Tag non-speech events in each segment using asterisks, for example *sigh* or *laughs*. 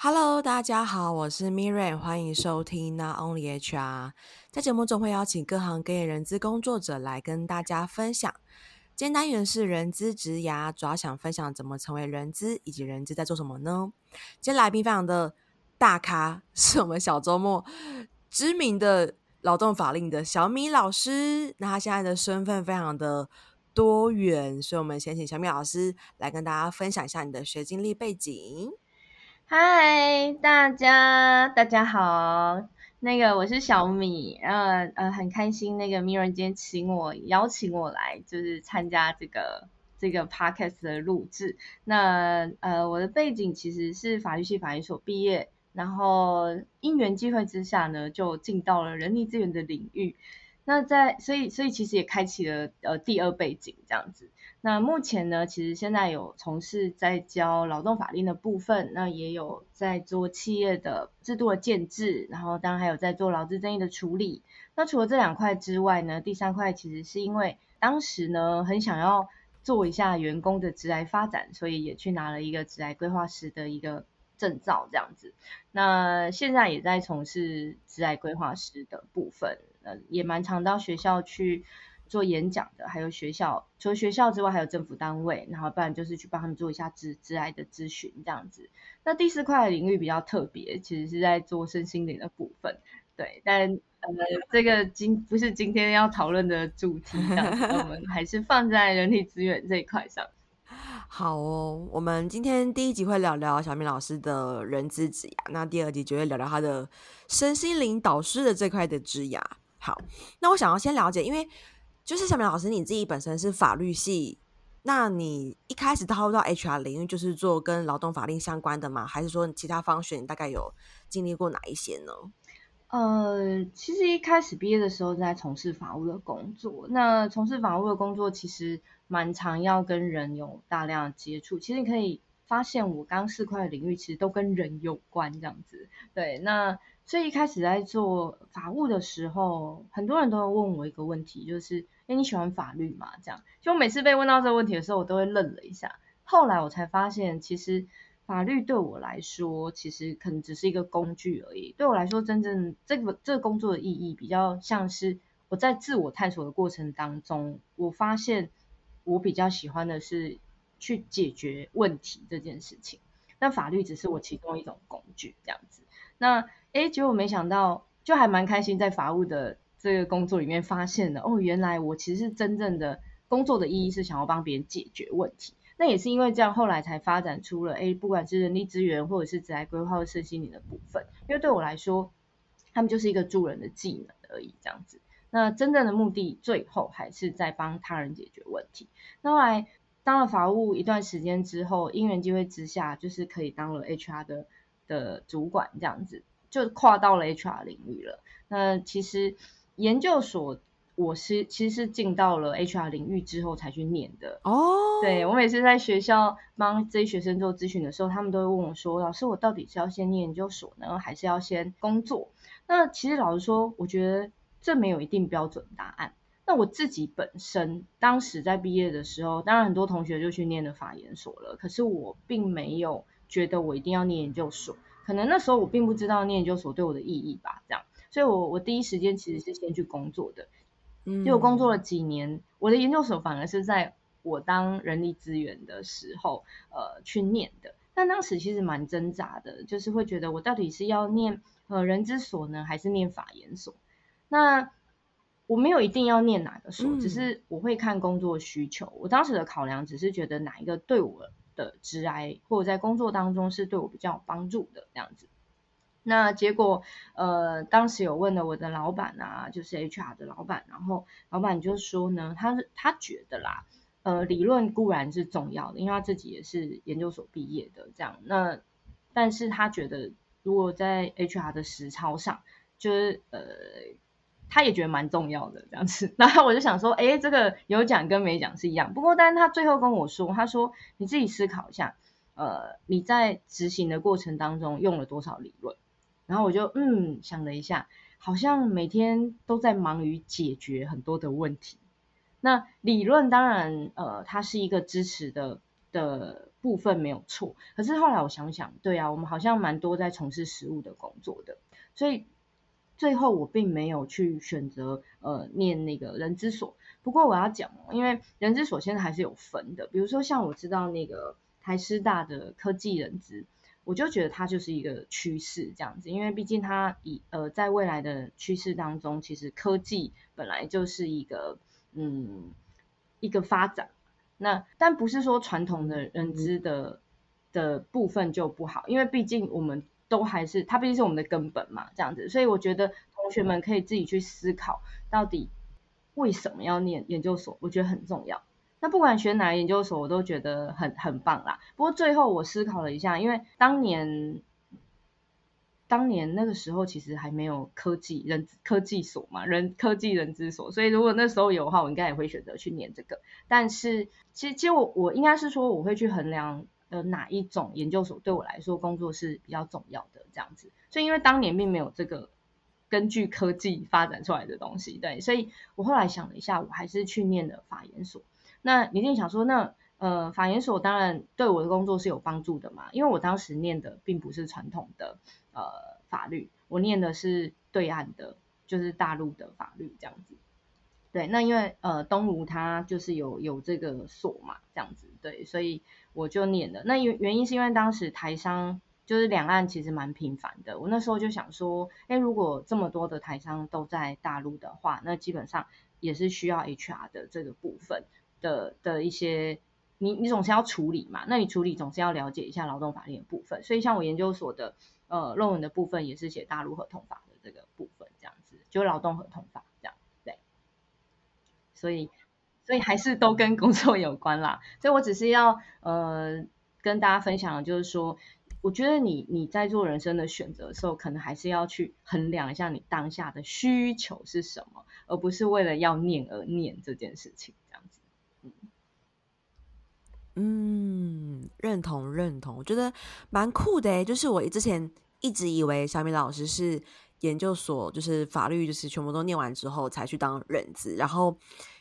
Hello，大家好，我是 Miriam，欢迎收听 Not Only HR。在节目中会邀请各行各业人资工作者来跟大家分享。今天单元是人资职涯，主要想分享怎么成为人资，以及人资在做什么呢？今天来宾非常的大咖，是我们小周末知名的劳动法令的小米老师。那他现在的身份非常的多元，所以我们先请小米老师来跟大家分享一下你的学经历背景。嗨，大家大家好，那个我是小米，呃呃很开心，那个 Mira 今天请我邀请我来，就是参加这个这个 podcast 的录制。那呃我的背景其实是法律系法律所毕业，然后因缘际会之下呢，就进到了人力资源的领域。那在所以所以其实也开启了呃第二背景这样子。那目前呢，其实现在有从事在教劳动法令的部分，那也有在做企业的制度的建制，然后当然还有在做劳资争议的处理。那除了这两块之外呢，第三块其实是因为当时呢很想要做一下员工的职涯发展，所以也去拿了一个职涯规划师的一个证照这样子。那现在也在从事职涯规划师的部分。呃也蛮常到学校去做演讲的，还有学校除了学校之外，还有政府单位，然后不然就是去帮他们做一下职职涯的咨询这样子。那第四块领域比较特别，其实是在做身心灵的部分，对。但呃，这个今不是今天要讨论的主题，我们还是放在人力资源这一块上。*laughs* 好哦，我们今天第一集会聊聊小米老师的人资职涯，那第二集就会聊聊他的身心灵导师的这块的职涯。好，那我想要先了解，因为就是小明老师你自己本身是法律系，那你一开始踏入到 HR 领域就是做跟劳动法令相关的吗？还是说其他方选你大概有经历过哪一些呢？呃，其实一开始毕业的时候在从事法务的工作，那从事法务的工作其实蛮常要跟人有大量接触，其实你可以发现我刚四块的领域其实都跟人有关这样子，对，那。所以一开始在做法务的时候，很多人都会问我一个问题，就是，哎，你喜欢法律吗？这样，就每次被问到这个问题的时候，我都会愣了一下。后来我才发现，其实法律对我来说，其实可能只是一个工具而已。对我来说，真正这个这个工作的意义，比较像是我在自我探索的过程当中，我发现我比较喜欢的是去解决问题这件事情。那法律只是我其中一种工具，这样子。那诶，结果没想到，就还蛮开心，在法务的这个工作里面发现了，哦，原来我其实是真正的工作的意义是想要帮别人解决问题。那也是因为这样，后来才发展出了，诶，不管是人力资源或者是职涯规划身心灵的部分。因为对我来说，他们就是一个助人的技能而已，这样子。那真正的目的，最后还是在帮他人解决问题。那后来当了法务一段时间之后，因缘机会之下，就是可以当了 HR 的。的主管这样子，就跨到了 HR 领域了。那其实研究所，我是其实是进到了 HR 领域之后才去念的。哦、oh.，对，我每次在学校帮这些学生做咨询的时候，他们都会问我说：“老师，我到底是要先念研究所呢，还是要先工作？”那其实老实说，我觉得这没有一定标准答案。那我自己本身当时在毕业的时候，当然很多同学就去念了法研所了，可是我并没有。觉得我一定要念研究所，可能那时候我并不知道念研究所对我的意义吧，这样，所以我我第一时间其实是先去工作的，嗯，就我工作了几年，我的研究所反而是在我当人力资源的时候，呃，去念的，但当时其实蛮挣扎的，就是会觉得我到底是要念呃人之所呢，还是念法研所？那我没有一定要念哪个所，嗯，只是我会看工作需求，我当时的考量只是觉得哪一个对我。的职涯或者在工作当中是对我比较有帮助的这样子，那结果呃当时有问了我的老板啊，就是 HR 的老板，然后老板就说呢，他是他觉得啦，呃理论固然是重要的，因为他自己也是研究所毕业的这样，那但是他觉得如果在 HR 的实操上，就是呃。他也觉得蛮重要的这样子，*laughs* 然后我就想说，哎，这个有讲跟没讲是一样。不过，但是他最后跟我说，他说你自己思考一下，呃，你在执行的过程当中用了多少理论？然后我就嗯想了一下，好像每天都在忙于解决很多的问题。那理论当然，呃，它是一个支持的的。部分没有错。可是后来我想想，对啊，我们好像蛮多在从事实务的工作的，所以最后我并没有去选择呃念那个人之所。不过我要讲哦，因为人之所现在还是有分的，比如说像我知道那个台师大的科技人资。我就觉得它就是一个趋势这样子，因为毕竟它以呃在未来的趋势当中，其实科技本来就是一个嗯一个发展。那但不是说传统的人知的的部分就不好，因为毕竟我们都还是它毕竟是我们的根本嘛，这样子。所以我觉得同学们可以自己去思考，到底为什么要念研究所，我觉得很重要。那不管选哪个研究所，我都觉得很很棒啦。不过最后我思考了一下，因为当年当年那个时候其实还没有科技人科技所嘛，人科技人资所，所以如果那时候有的话，我应该也会选择去念这个。但是其实其实我我应该是说，我会去衡量呃哪一种研究所对我来说工作是比较重要的这样子。所以因为当年并没有这个根据科技发展出来的东西，对，所以我后来想了一下，我还是去念了法研所。那你一定想说，那呃，法研所当然对我的工作是有帮助的嘛，因为我当时念的并不是传统的呃法律，我念的是对岸的，就是大陆的法律这样子。对，那因为呃东吴它就是有有这个所嘛，这样子，对，所以我就念了。那原原因是因为当时台商就是两岸其实蛮频繁的，我那时候就想说，哎，如果这么多的台商都在大陆的话，那基本上也是需要 HR 的这个部分。的的一些，你你总是要处理嘛，那你处理总是要了解一下劳动法律的部分，所以像我研究所的呃论文的部分也是写大陆合同法的这个部分，这样子就劳动合同法这样，对，所以所以还是都跟工作有关啦，所以我只是要呃跟大家分享的就是说，我觉得你你在做人生的选择的时候，可能还是要去衡量一下你当下的需求是什么，而不是为了要念而念这件事情。嗯，认同认同，我觉得蛮酷的，就是我之前一直以为小米老师是研究所，就是法律，就是全部都念完之后才去当人资，然后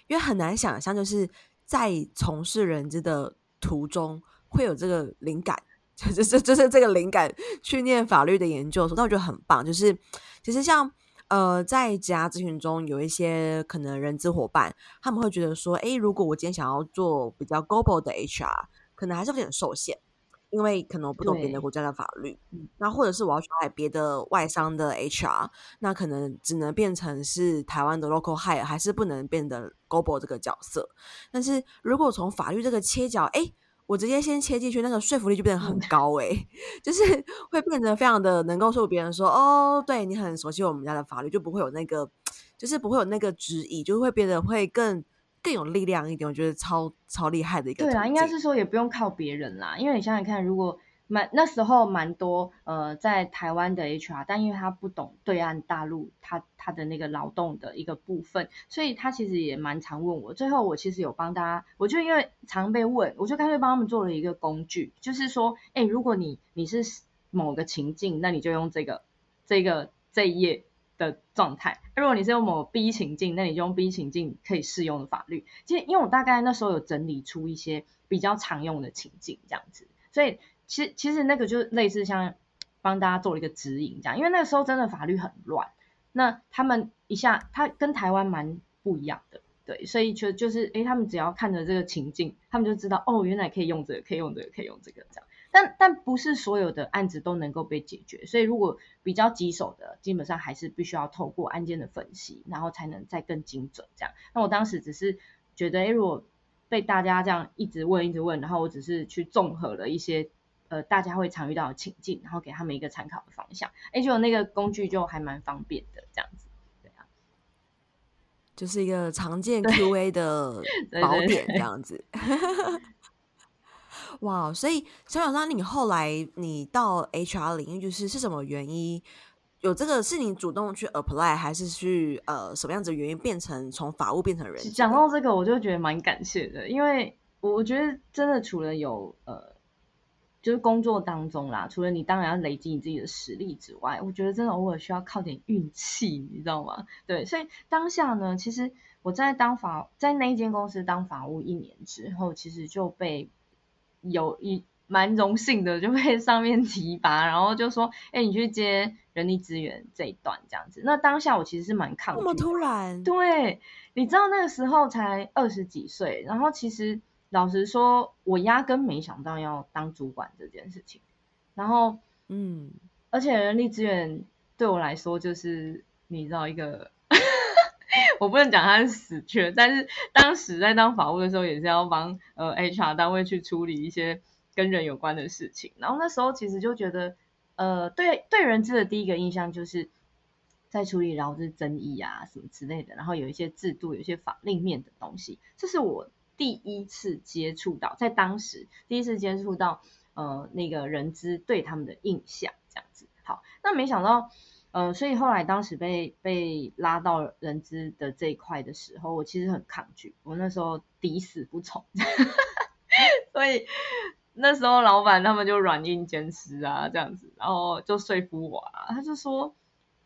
因为很难想象，就是在从事人资的途中会有这个灵感，就是就是这个灵感去念法律的研究所，但我觉得很棒，就是其实像。呃，在职涯咨询中，有一些可能人资伙伴，他们会觉得说，诶，如果我今天想要做比较 global 的 HR，可能还是有点受限，因为可能我不懂别的国家的法律，那或者是我要去海别的外商的 HR，那可能只能变成是台湾的 local hire，还是不能变得 global 这个角色。但是如果从法律这个切角，诶。我直接先切进去，那个说服力就变得很高诶、欸，就是 *laughs* 会变得非常的能够说服别人说，哦，对你很熟悉我们家的法律，就不会有那个，就是不会有那个质疑，就会变得会更更有力量一点。我觉得超超厉害的一个。对啊，应该是说也不用靠别人啦，因为你想想看，如果。蛮那时候蛮多呃在台湾的 HR，但因为他不懂对岸大陆他他的那个劳动的一个部分，所以他其实也蛮常问我。最后我其实有帮大家，我就因为常被问，我就干脆帮他们做了一个工具，就是说，哎，如果你你是某个情境，那你就用这个这个这一页的状态；如果你是用某 B 情境，那你就用 B 情境可以适用的法律。其实因为我大概那时候有整理出一些比较常用的情境这样子，所以。其其实那个就类似像帮大家做了一个指引这样，因为那个时候真的法律很乱，那他们一下他跟台湾蛮不一样的，对，所以就就是诶他们只要看着这个情境，他们就知道哦，原来可以用这个，可以用这个，可以用这个这样。但但不是所有的案子都能够被解决，所以如果比较棘手的，基本上还是必须要透过案件的分析，然后才能再更精准这样。那我当时只是觉得，诶如果被大家这样一直问一直问，然后我只是去综合了一些。呃，大家会常遇到的情境，然后给他们一个参考的方向。哎，就那个工具就还蛮方便的，这样子，对啊，就是一个常见 QA 的宝典这样子。*laughs* 哇，wow, 所以小小张，你后来你到 HR 领域，就是是什么原因？有这个是你主动去 apply，还是去呃什么样子的原因变成从法务变成人？讲到这个，我就觉得蛮感谢的，因为我觉得真的除了有呃。就是工作当中啦，除了你当然要累积你自己的实力之外，我觉得真的偶尔需要靠点运气，你知道吗？对，所以当下呢，其实我在当法在那一间公司当法务一年之后，其实就被有一蛮荣幸的，就被 *laughs* 上面提拔，然后就说，哎，你去接人力资源这一段这样子。那当下我其实是蛮抗拒的。那么突然？对，你知道那个时候才二十几岁，然后其实老实说，我压根没想到要当主管这件事情。然后，嗯，而且人力资源对我来说就是你知道一个。*laughs* 我不能讲他是死缺，但是当时在当法务的时候，也是要帮呃 HR 单位去处理一些跟人有关的事情。然后那时候其实就觉得，呃，对对人资的第一个印象就是在处理劳资争议啊什么之类的，然后有一些制度、有一些法令面的东西。这是我第一次接触到，在当时第一次接触到呃那个人资对他们的印象这样子。好，那没想到。呃，所以后来当时被被拉到人资的这一块的时候，我其实很抗拒，我那时候抵死不从，*laughs* 所以那时候老板他们就软硬兼施啊，这样子，然后就说服我啊，他就说，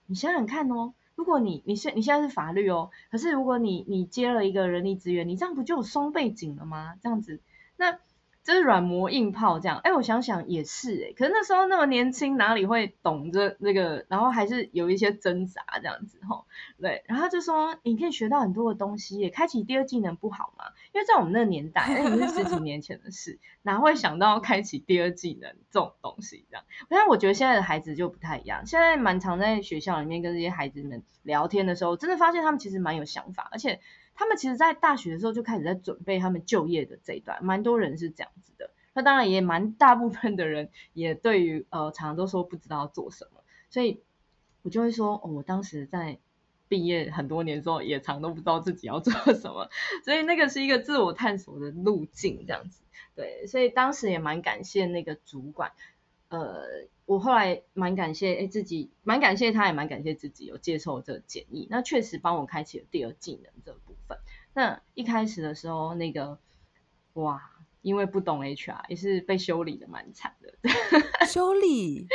你想想看哦，如果你你现你现在是法律哦，可是如果你你接了一个人力资源，你这样不就有双背景了吗？这样子，那。这是软磨硬泡这样，哎，我想想也是哎，可是那时候那么年轻，哪里会懂这那个，然后还是有一些挣扎这样子吼，对，然后就说你可以学到很多的东西，也开启第二技能不好吗？因为在我们那个年代，那已经是十几年前的事，哪会想到开启第二技能这种东西这样？但我觉得现在的孩子就不太一样，现在蛮常在学校里面跟这些孩子们聊天的时候，真的发现他们其实蛮有想法，而且。他们其实，在大学的时候就开始在准备他们就业的这一段，蛮多人是这样子的。那当然也蛮大部分的人也对于呃，常常都说不知道做什么，所以我就会说，哦，我当时在毕业很多年之后，也常都不知道自己要做什么，所以那个是一个自我探索的路径，这样子。对，所以当时也蛮感谢那个主管，呃。我后来蛮感谢哎自己，蛮感谢他，也蛮感谢自己有接受这个建议。那确实帮我开启了第二技能这部分。那一开始的时候，那个哇，因为不懂 HR，也是被修理的蛮惨的。*laughs* 修理？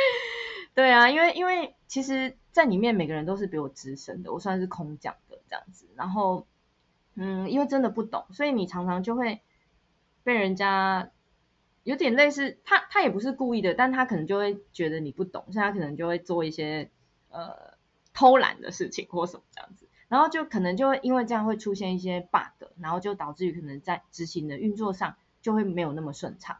对啊，因为因为其实在里面每个人都是比我资深的，我算是空降的这样子。然后嗯，因为真的不懂，所以你常常就会被人家。有点类似，他他也不是故意的，但他可能就会觉得你不懂，所以他可能就会做一些呃偷懒的事情或什么这样子，然后就可能就会因为这样会出现一些 bug，然后就导致于可能在执行的运作上就会没有那么顺畅。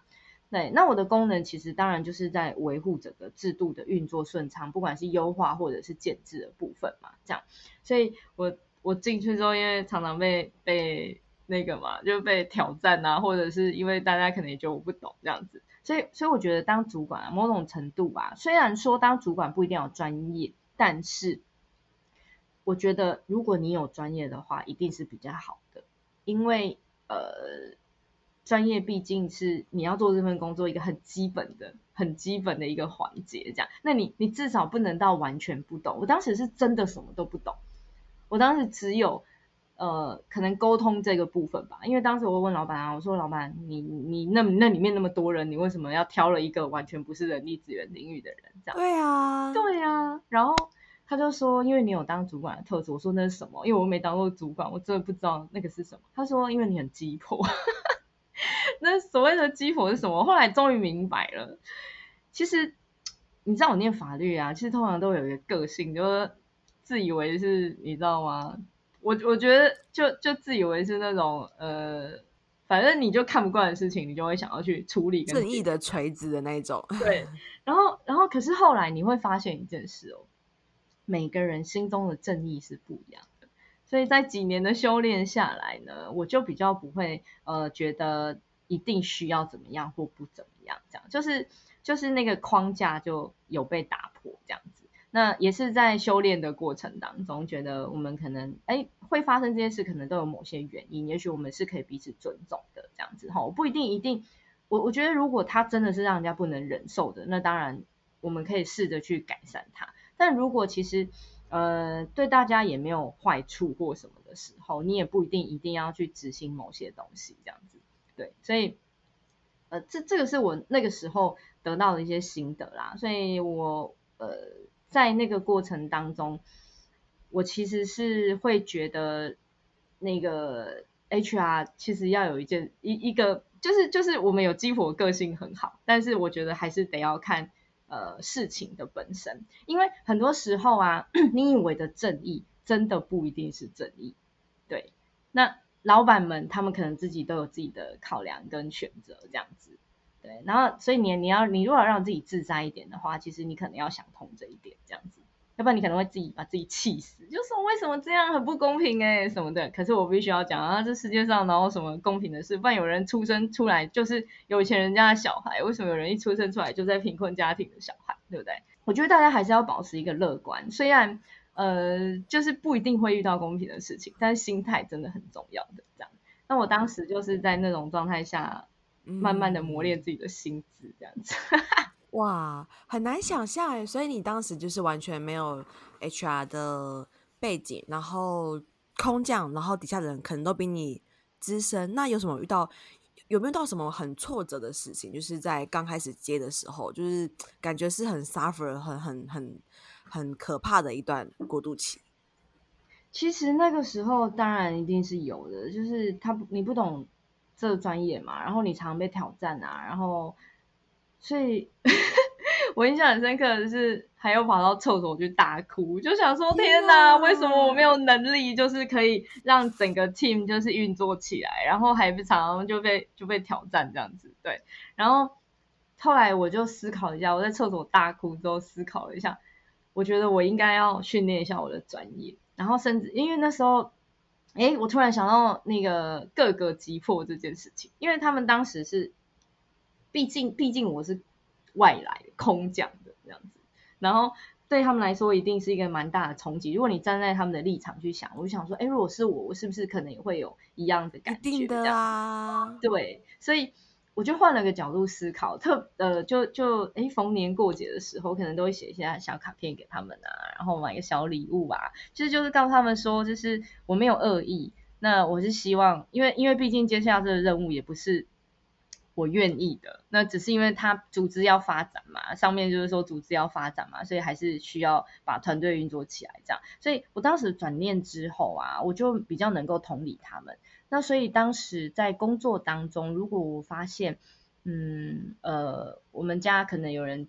对，那我的功能其实当然就是在维护整个制度的运作顺畅，不管是优化或者是建制的部分嘛，这样。所以我我进去之后，因为常常被被。那个嘛，就被挑战啊，或者是因为大家可能也觉得我不懂这样子，所以所以我觉得当主管啊，某种程度吧，虽然说当主管不一定要专业，但是我觉得如果你有专业的话，一定是比较好的，因为呃，专业毕竟是你要做这份工作一个很基本的、很基本的一个环节，这样，那你你至少不能到完全不懂。我当时是真的什么都不懂，我当时只有。呃，可能沟通这个部分吧，因为当时我问老板啊，我说老板，你你那那里面那么多人，你为什么要挑了一个完全不是人力资源领域的人？这样。对啊，对啊。然后他就说，因为你有当主管的特质。我说那是什么？因为我没当过主管，我真的不知道那个是什么。他说，因为你很鸡婆。那所谓的鸡婆是什么？后来终于明白了。其实你知道我念法律啊，其实通常都有一个个性，就是自以为是，你知道吗？我我觉得就就自以为是那种呃，反正你就看不惯的事情，你就会想要去处理正义的锤子的那种。对，*laughs* 然后然后可是后来你会发现一件事哦，每个人心中的正义是不一样的，所以在几年的修炼下来呢，我就比较不会呃觉得一定需要怎么样或不怎么样，这样就是就是那个框架就有被打破这样子。那也是在修炼的过程当中，觉得我们可能哎会发生这些事，可能都有某些原因。也许我们是可以彼此尊重的这样子哈，不一定一定。我我觉得如果他真的是让人家不能忍受的，那当然我们可以试着去改善它。但如果其实呃对大家也没有坏处或什么的时候，你也不一定一定要去执行某些东西这样子。对，所以呃这这个是我那个时候得到的一些心得啦。所以我呃。在那个过程当中，我其实是会觉得那个 HR 其实要有一件一一个就是就是我们有激活个性很好，但是我觉得还是得要看呃事情的本身，因为很多时候啊，*clears throat* 你以为的正义真的不一定是正义。对，那老板们他们可能自己都有自己的考量跟选择这样子。对，然后所以你你要你如果让自己自在一点的话，其实你可能要想通这一点这样子。要不然你可能会自己把自己气死，就说为什么这样很不公平哎、什么的。可是我必须要讲啊，这世界上哪有什么公平的事？不然有人出生出来就是有钱人家的小孩，为什么有人一出生出来就在贫困家庭的小孩？对不对？我觉得大家还是要保持一个乐观，虽然呃就是不一定会遇到公平的事情，但是心态真的很重要的这样。那我当时就是在那种状态下，慢慢的磨练自己的心智这样子。*laughs* 哇，很难想象哎，所以你当时就是完全没有 HR 的背景，然后空降，然后底下的人可能都比你资深，那有什么遇到，有没有到什么很挫折的事情？就是在刚开始接的时候，就是感觉是很 suffer，很很很很可怕的一段过渡期。其实那个时候当然一定是有的，就是他你不懂这个专业嘛，然后你常被挑战啊，然后。所以 *laughs* 我印象很深刻的是，还要跑到厕所去大哭，就想说天哪，为什么我没有能力，就是可以让整个 team 就是运作起来，然后还不常常就被就被挑战这样子，对。然后后来我就思考一下，我在厕所大哭之后思考了一下，我觉得我应该要训练一下我的专业，然后甚至因为那时候，哎，我突然想到那个各个击破这件事情，因为他们当时是。毕竟，毕竟我是外来空降的这样子，然后对他们来说一定是一个蛮大的冲击。如果你站在他们的立场去想，我就想说，哎，如果是我，我是不是可能也会有一样的感觉？一定的啊，对，所以我就换了个角度思考，特呃，就就哎，逢年过节的时候，可能都会写一些小卡片给他们啊，然后买个小礼物啊，其实就是告诉他们说，就是我没有恶意，那我是希望，因为因为毕竟接下来这个任务也不是。我愿意的，那只是因为他组织要发展嘛，上面就是说组织要发展嘛，所以还是需要把团队运作起来这样。所以我当时转念之后啊，我就比较能够同理他们。那所以当时在工作当中，如果我发现，嗯呃，我们家可能有人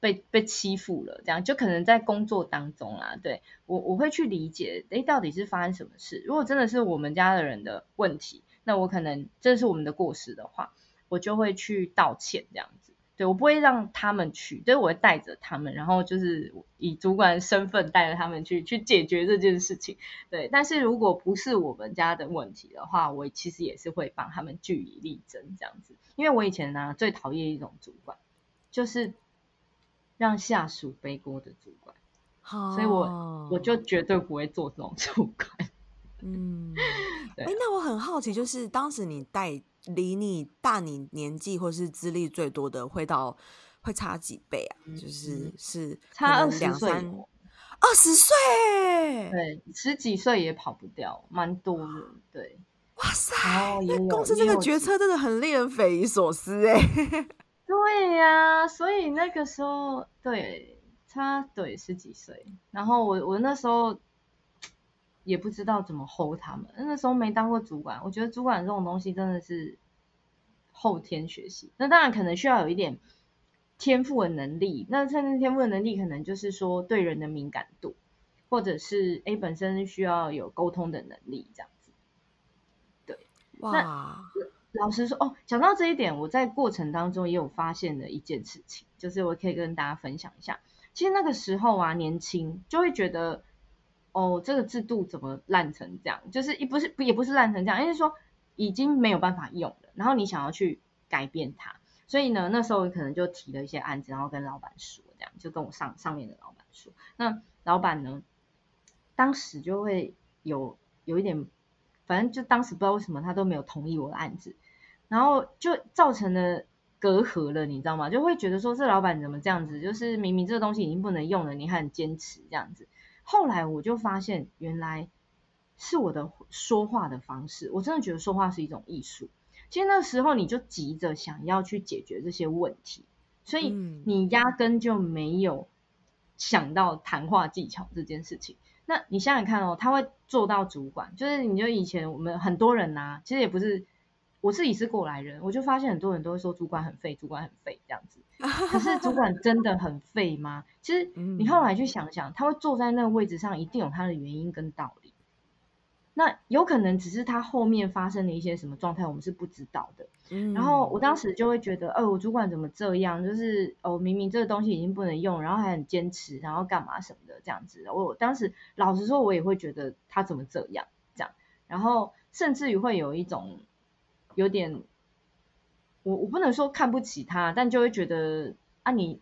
被被欺负了，这样就可能在工作当中啊，对，我我会去理解，诶，到底是发生什么事？如果真的是我们家的人的问题，那我可能这是我们的过失的话。我就会去道歉，这样子，对，我不会让他们去，对，我会带着他们，然后就是以主管身份带着他们去去解决这件事情，对。但是如果不是我们家的问题的话，我其实也是会帮他们据理力争这样子，因为我以前呢、啊、最讨厌一种主管，就是让下属背锅的主管，好，所以我我就绝对不会做这种主管。嗯，*laughs* 对。哎，那我很好奇，就是当时你带。离你大你年纪或是资历最多的会到会差几倍啊？嗯、就是是差二十岁，二十岁，对，十几岁也跑不掉，蛮多的，对。哇塞，公司这个决策真的很令人匪夷所思哎。*laughs* 对呀、啊，所以那个时候对差对十几岁，然后我我那时候。也不知道怎么 hold 他们，那时候没当过主管，我觉得主管这种东西真的是后天学习。那当然可能需要有一点天赋的能力，那甚至天赋的能力可能就是说对人的敏感度，或者是 A 本身需要有沟通的能力这样子。对，哇，那老实说哦，讲到这一点，我在过程当中也有发现的一件事情，就是我可以跟大家分享一下。其实那个时候啊，年轻就会觉得。哦，这个制度怎么烂成这样？就是也不是也不是烂成这样，因为说已经没有办法用了，然后你想要去改变它，所以呢，那时候可能就提了一些案子，然后跟老板说，这样就跟我上上面的老板说。那老板呢，当时就会有有一点，反正就当时不知道为什么他都没有同意我的案子，然后就造成了隔阂了，你知道吗？就会觉得说这老板怎么这样子？就是明明这个东西已经不能用了，你还很坚持这样子。后来我就发现，原来是我的说话的方式。我真的觉得说话是一种艺术。其实那时候你就急着想要去解决这些问题，所以你压根就没有想到谈话技巧这件事情。那你想想看哦，他会做到主管，就是你就以前我们很多人呐、啊，其实也不是我自己是过来人，我就发现很多人都会说主管很废，主管很废这样子。*laughs* 可是主管真的很废吗？其实你后来去想想，他会坐在那个位置上，一定有他的原因跟道理。那有可能只是他后面发生的一些什么状态，我们是不知道的。嗯，然后我当时就会觉得，哦，我主管怎么这样？就是哦，明明这个东西已经不能用，然后还很坚持，然后干嘛什么的这样子。我当时老实说，我也会觉得他怎么这样这样，然后甚至于会有一种有点，我我不能说看不起他，但就会觉得啊你，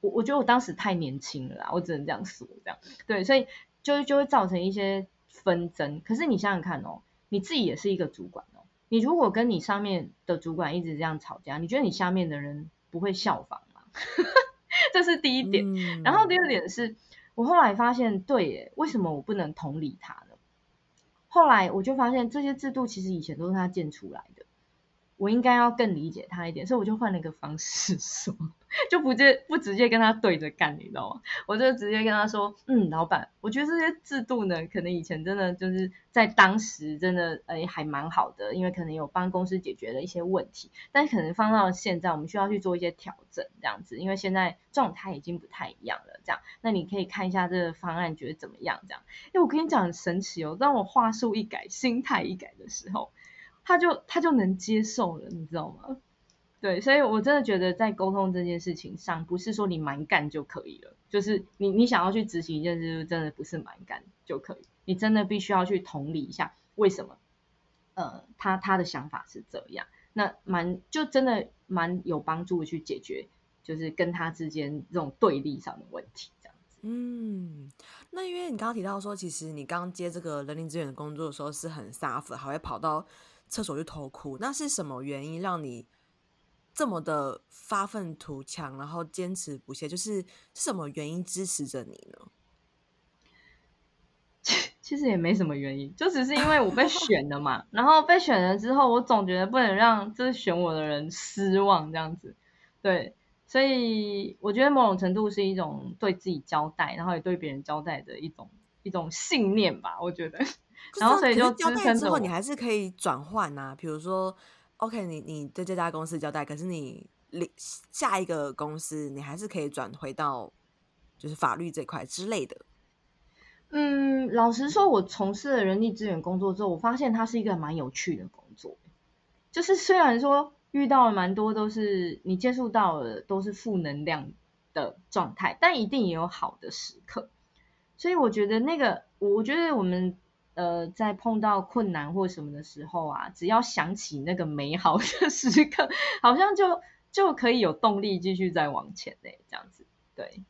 我我觉得我当时太年轻了啦，我只能这样说，这样对，所以就就会造成一些。纷争，可是你想想看哦，你自己也是一个主管哦。你如果跟你上面的主管一直这样吵架，你觉得你下面的人不会效仿吗？*laughs* 这是第一点。嗯。然后第二点是，我后来发现，对耶，为什么我不能同理他呢？后来我就发现，这些制度其实以前都是他建出来的。我应该要更理解他一点，所以我就换了一个方式 *laughs* 说，就不接不直接跟他对着干，你知道吗？我就直接跟他说，嗯，老板，我觉得这些制度呢，可能以前真的就是在当时真的诶还蛮好的，因为可能有帮公司解决了一些问题，但可能放到现在，我们需要去做一些调整，这样子，因为现在状态已经不太一样了，这样，那你可以看一下这个方案，觉得怎么样？这样，因为我跟你讲很神奇哦，当我话术一改，心态一改的时候。他就他就能接受了，你知道吗？对，所以我真的觉得在沟通这件事情上，不是说你蛮干就可以了，就是你你想要去执行一件事，真的不是蛮干就可以，你真的必须要去同理一下为什么，呃，他他的想法是这样，那蛮就真的蛮有帮助去解决，就是跟他之间这种对立上的问题，这样子。嗯，那因为你刚刚提到说，其实你刚接这个人力资源的工作的时候是很 suffer，还会跑到。厕所就偷哭，那是什么原因让你这么的发愤图强，然后坚持不懈？就是是什么原因支持着你呢？*laughs* 其实也没什么原因，就只是因为我被选了嘛。*laughs* 然后被选了之后，我总觉得不能让这选我的人失望，这样子。对，所以我觉得某种程度是一种对自己交代，然后也对别人交代的一种一种信念吧。我觉得。然后所以就交代之后，你还是可以转换呐。比如说，OK，你你对这家公司交代，可是你下一个公司，你还是可以转回到就是法律这块之类的。嗯，老实说，我从事了人力资源工作之后，我发现它是一个蛮有趣的工作。就是 *laughs* 虽然说遇到了蛮多都是你接触到的都是负能量的状态，但一定也有好的时刻。所以我觉得那个，我觉得我们。呃，在碰到困难或什么的时候啊，只要想起那个美好的时刻，好像就就可以有动力继续再往前嘞，这样子，对，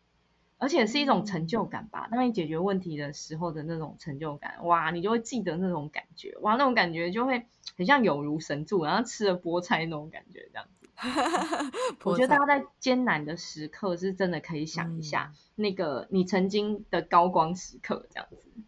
而且是一种成就感吧。当你解决问题的时候的那种成就感，哇，你就会记得那种感觉，哇，那种感觉就会很像有如神助，然后吃了菠菜那种感觉，这样子。*laughs* 我觉得大家在艰难的时刻，是真的可以想一下那个你曾经的高光时刻，这样子，对。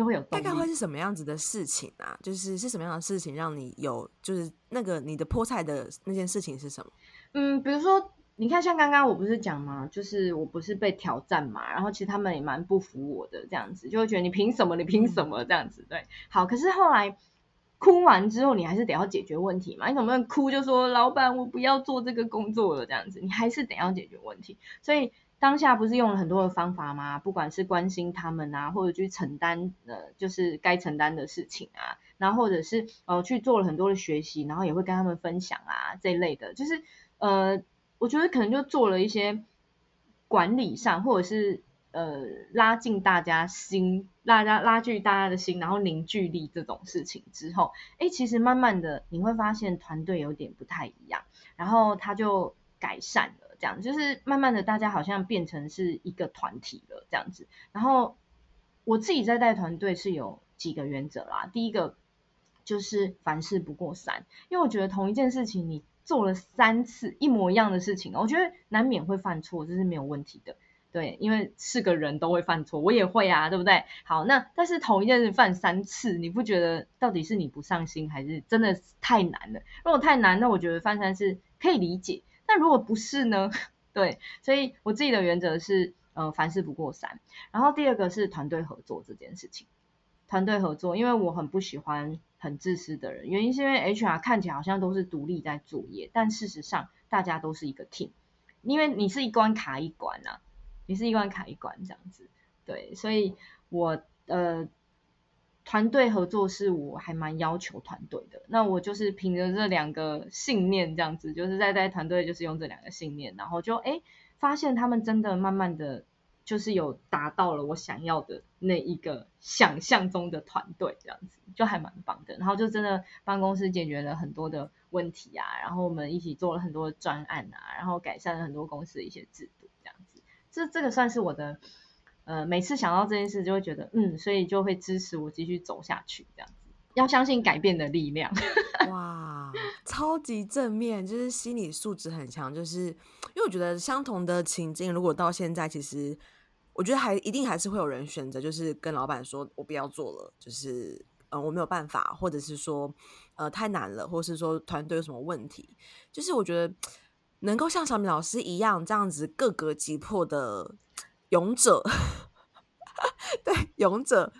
就会有大概会是什么样子的事情啊？就是是什么样的事情让你有，就是那个你的菠菜的那件事情是什么？嗯，比如说你看，像刚刚我不是讲吗？就是我不是被挑战嘛，然后其实他们也蛮不服我的，这样子就会觉得你凭什么？你凭什么这样子？对，好，可是后来哭完之后，你还是得要解决问题嘛。你总不能哭就说老板我不要做这个工作了这样子？你还是得要解决问题，所以。当下不是用了很多的方法吗？不管是关心他们啊，或者去承担呃，就是该承担的事情啊，然后或者是呃去做了很多的学习，然后也会跟他们分享啊这一类的，就是呃，我觉得可能就做了一些管理上，或者是呃拉近大家心，拉拉拉近大家的心，然后凝聚力这种事情之后，哎，其实慢慢的你会发现团队有点不太一样，然后他就改善了。这样就是慢慢的，大家好像变成是一个团体了，这样子。然后我自己在带团队是有几个原则啦。第一个就是凡事不过三，因为我觉得同一件事情你做了三次一模一样的事情，我觉得难免会犯错，这是没有问题的。对，因为是个人都会犯错，我也会啊，对不对？好，那但是同一件事犯三次，你不觉得到底是你不上心，还是真的太难了？如果太难，那我觉得犯三次可以理解。那如果不是呢？*laughs* 对，所以我自己的原则是，呃，凡事不过三。然后第二个是团队合作这件事情，团队合作，因为我很不喜欢很自私的人。原因是因为 HR 看起来好像都是独立在作业，但事实上大家都是一个 team，因为你是一关卡一关啊，你是一关卡一关这样子。对，所以我呃。团队合作是我还蛮要求团队的，那我就是凭着这两个信念这样子，就是在在团队就是用这两个信念，然后就哎发现他们真的慢慢的就是有达到了我想要的那一个想象中的团队这样子，就还蛮棒的。然后就真的办公室解决了很多的问题啊，然后我们一起做了很多专案啊，然后改善了很多公司的一些制度这样子，这这个算是我的。呃，每次想到这件事，就会觉得嗯，所以就会支持我继续走下去，这样子。要相信改变的力量。*laughs* 哇，超级正面，就是心理素质很强。就是因为我觉得相同的情境，如果到现在，其实我觉得还一定还是会有人选择，就是跟老板说我不要做了，就是呃我没有办法，或者是说呃太难了，或者是说团队有什么问题。就是我觉得能够像小米老师一样这样子各个击破的。勇者，*laughs* 对，勇者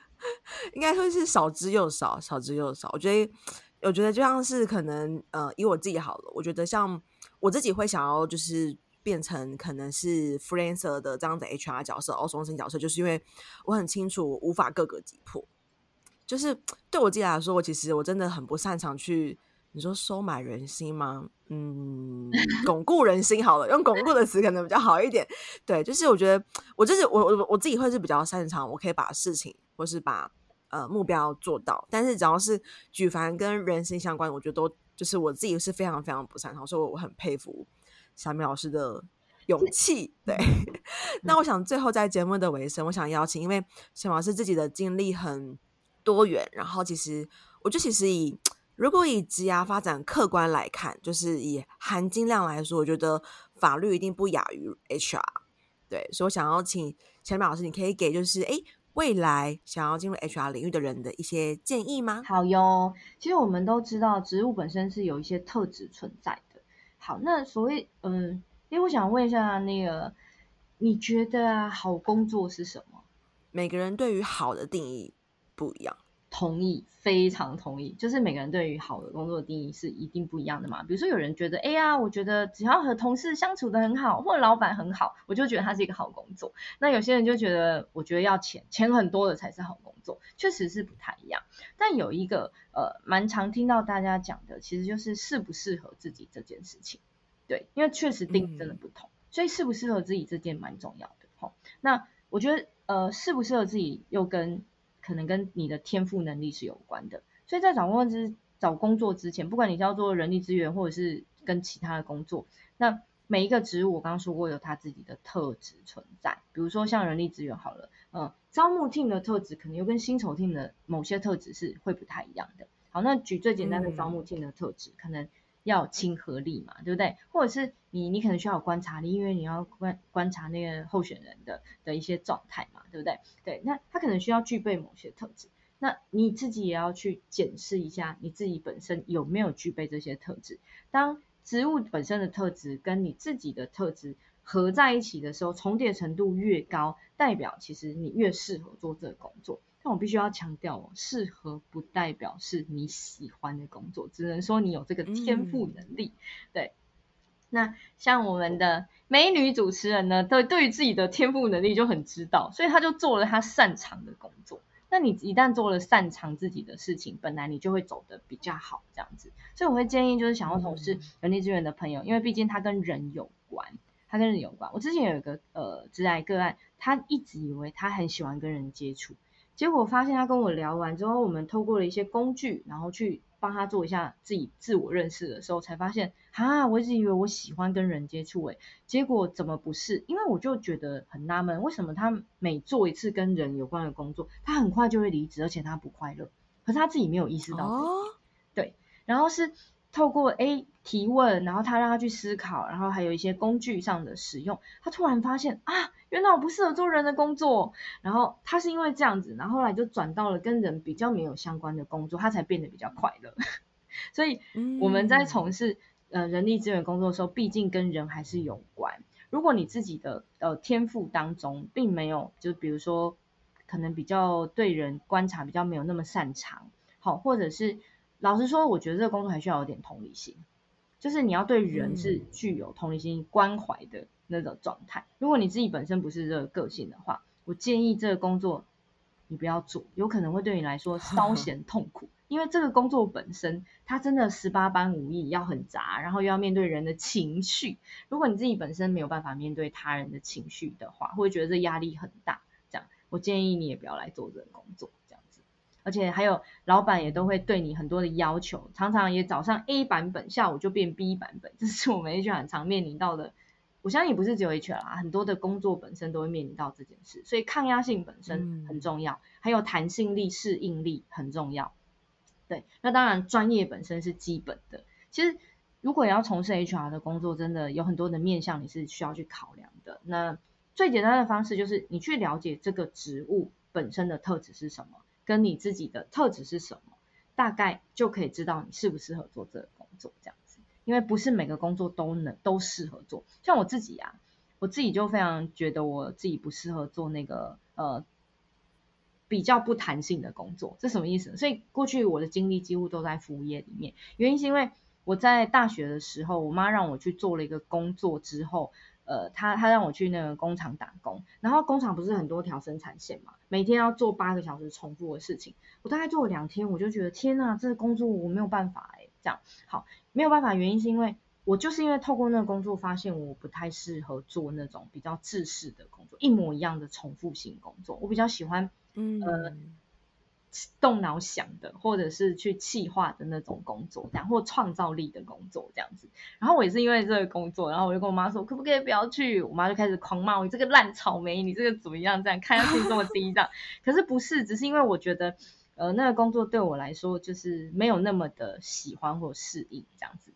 应该说是少之又少，少之又少。我觉得，我觉得就像是可能，呃，以我自己好了，我觉得像我自己会想要就是变成可能是 freelancer 的这样的 HR 角色，哦，中心角色，就是因为我很清楚无法各个击破。就是对我自己来说，我其实我真的很不擅长去。你说收买人心吗？嗯，巩固人心好了，用巩固的词可能比较好一点。对，就是我觉得我就是我我我自己会是比较擅长，我可以把事情或是把呃目标做到。但是只要是举凡跟人心相关，我觉得都就是我自己是非常非常不擅长，所以我很佩服小米老师的勇气。对，*laughs* 那我想最后在节目的尾声，我想邀请，因为小米老师自己的经历很多元，然后其实我觉得其实以。如果以职涯发展客观来看，就是以含金量来说，我觉得法律一定不亚于 HR。对，所以我想要请小米老师，你可以给就是诶未来想要进入 HR 领域的人的一些建议吗？好哟，其实我们都知道职务本身是有一些特质存在的。好，那所谓嗯，因为我想问一下那个，你觉得啊，好工作是什么？每个人对于好的定义不一样。同意，非常同意。就是每个人对于好的工作的定义是一定不一样的嘛。比如说，有人觉得，哎呀，我觉得只要和同事相处得很好，或者老板很好，我就觉得他是一个好工作。那有些人就觉得，我觉得要钱，钱很多的才是好工作，确实是不太一样。但有一个呃，蛮常听到大家讲的，其实就是适不适合自己这件事情。对，因为确实定义真的不同，嗯、所以适不适合自己这件蛮重要的。齁，那我觉得，呃，适不适合自己又跟可能跟你的天赋能力是有关的，所以在找工作之找工作之前，不管你叫做人力资源或者是跟其他的工作，那每一个职务我刚刚说过有它自己的特质存在。比如说像人力资源好了，嗯，招募 team 的特质可能又跟薪酬 team 的某些特质是会不太一样的。好，那举最简单的招募 team 的特质，嗯、可能要亲和力嘛，对不对？或者是你你可能需要有观察力，因为你要观观察那个候选人的的一些状态嘛。对不对？对，那他可能需要具备某些特质，那你自己也要去检视一下你自己本身有没有具备这些特质。当职务本身的特质跟你自己的特质合在一起的时候，重叠程度越高，代表其实你越适合做这个工作。但我必须要强调哦，适合不代表是你喜欢的工作，只能说你有这个天赋能力。嗯、对。那像我们的美女主持人呢，对对于自己的天赋能力就很知道，所以她就做了她擅长的工作。那你一旦做了擅长自己的事情，本来你就会走得比较好，这样子。所以我会建议，就是想要从事人力资源的朋友，因为毕竟它跟人有关，它跟人有关。我之前有一个呃职涯个案，他一直以为他很喜欢跟人接触，结果发现他跟我聊完之后，我们透过了一些工具，然后去。帮他做一下自己自我认识的时候，才发现啊，我一直以为我喜欢跟人接触，诶，结果怎么不是？因为我就觉得很纳闷，为什么他每做一次跟人有关的工作，他很快就会离职，而且他不快乐，可是他自己没有意识到。哦、对，然后是。透过 A 提问，然后他让他去思考，然后还有一些工具上的使用，他突然发现啊，原来我不适合做人的工作。然后他是因为这样子，然后后来就转到了跟人比较没有相关的工作，他才变得比较快乐。*laughs* 所以我们在从事呃人力资源工作的时候，毕竟跟人还是有关。如果你自己的呃天赋当中并没有，就比如说可能比较对人观察比较没有那么擅长，好，或者是。老实说，我觉得这个工作还需要有点同理心，就是你要对人是具有同理心、关怀的那种状态。如果你自己本身不是这个个性的话，我建议这个工作你不要做，有可能会对你来说稍 *laughs* 显痛苦。因为这个工作本身，它真的十八般武艺，要很杂，然后又要面对人的情绪。如果你自己本身没有办法面对他人的情绪的话，会觉得这压力很大。这样，我建议你也不要来做这个工作。而且还有老板也都会对你很多的要求，常常也早上 A 版本，下午就变 B 版本，这是我们 HR 很常面临到的。我相信也不是只有 HR 啦，很多的工作本身都会面临到这件事，所以抗压性本身很重要，嗯、还有弹性力、适应力很重要。对，那当然专业本身是基本的。其实如果你要从事 HR 的工作，真的有很多的面向你是需要去考量的。那最简单的方式就是你去了解这个职务本身的特质是什么，跟你自己的特质是什么，大概就可以知道你适不适合做这个工作这样子。因为不是每个工作都能都适合做。像我自己啊，我自己就非常觉得我自己不适合做那个呃。比较不弹性的工作，这什么意思？所以过去我的精力几乎都在服务业里面，原因是因为我在大学的时候，我妈让我去做了一个工作之后，呃，他他让我去那个工厂打工，然后工厂不是很多条生产线嘛，每天要做八个小时重复的事情，我大概做了两天，我就觉得天呐，这个工作我没有办法哎，这样好没有办法，原因是因为我就是因为透过那个工作发现我不太适合做那种比较制式的工作，一模一样的重复性工作，我比较喜欢。嗯，呃，动脑想的，或者是去企划的那种工作，这样或创造力的工作这样子。然后我也是因为这个工作，然后我就跟我妈说，可不可以不要去？我妈就开始狂骂我，你这个烂草莓，你这个怎么样？这样看上去这么低，这样。可是不是，只是因为我觉得，呃，那个工作对我来说就是没有那么的喜欢或适应这样子。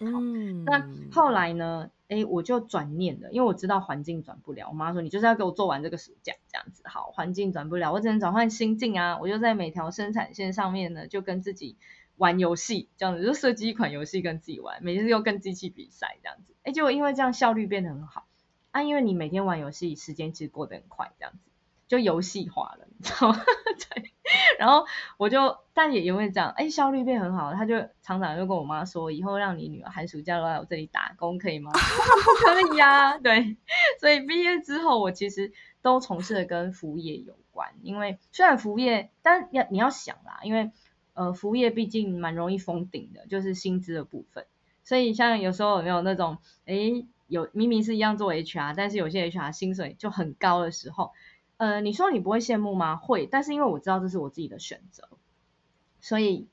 嗯，那后来呢？哎，我就转念了，因为我知道环境转不了。我妈说，你就是要给我做完这个暑假这样子。好，环境转不了，我只能转换心境啊。我就在每条生产线上面呢，就跟自己玩游戏，这样子就设计一款游戏跟自己玩，每次又跟机器比赛这样子。哎，结果因为这样效率变得很好啊，因为你每天玩游戏时间其实过得很快，这样子就游戏化了，你知道吗？*laughs* 对。然后我就，但也因为这样，哎，效率变很好，他就常常就跟我妈说，以后让你女儿寒暑假都来我这里打工，可以吗？*laughs* 可以呀，对。所以毕业之后，我其实都从事的跟服务业有关，因为虽然服务业，但要你要想啦，因为呃，服务业毕竟蛮容易封顶的，就是薪资的部分。所以像有时候有没有那种，哎，有明明是一样做 HR，但是有些 HR 薪水就很高的时候。呃，你说你不会羡慕吗？会，但是因为我知道这是我自己的选择，所以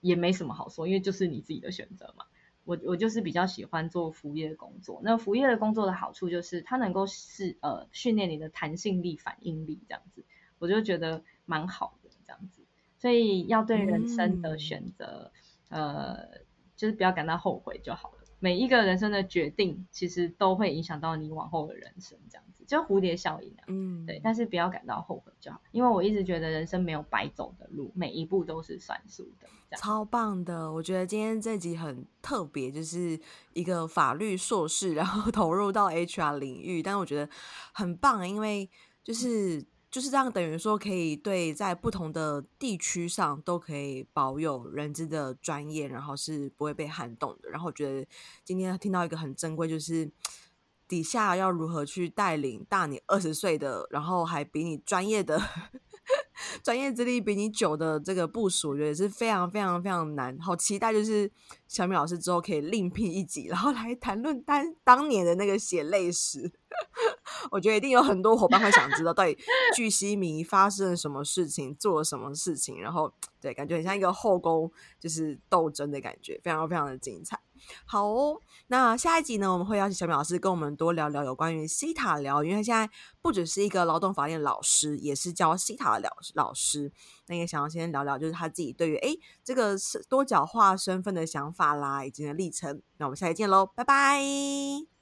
也没什么好说，因为就是你自己的选择嘛。我我就是比较喜欢做服务业的工作。那服务业的工作的好处就是它能够是呃训练你的弹性力、反应力这样子，我就觉得蛮好的这样子。所以要对人生的选择，嗯、呃，就是不要感到后悔就好了。每一个人生的决定，其实都会影响到你往后的人生这样。就蝴蝶效应啊，嗯，对，但是不要感到后悔就好，因为我一直觉得人生没有白走的路，每一步都是算数的。超棒的，我觉得今天这集很特别，就是一个法律硕士，然后 *laughs* 投入到 HR 领域，但我觉得很棒，因为就是就是这样，等于说可以对在不同的地区上都可以保有人资的专业，然后是不会被撼动的。然后我觉得今天听到一个很珍贵，就是。底下要如何去带领大你二十岁的，然后还比你专业的 *laughs* 专业资历比你久的这个部署，我觉得是非常非常非常难。好期待，就是小米老师之后可以另辟一集，然后来谈论当当年的那个血泪史。*laughs* 我觉得一定有很多伙伴会想知道，到底巨蜥迷发生了什么事情，做了什么事情，然后对，感觉很像一个后宫就是斗争的感觉，非常非常的精彩。好哦，那下一集呢，我们会邀请小米老师跟我们多聊聊有关于西塔疗，因为他现在不只是一个劳动法院老师，也是教西塔的老老师。那也想要先聊聊，就是他自己对于诶这个是多角化身份的想法啦，以及的历程。那我们下期见喽，拜拜。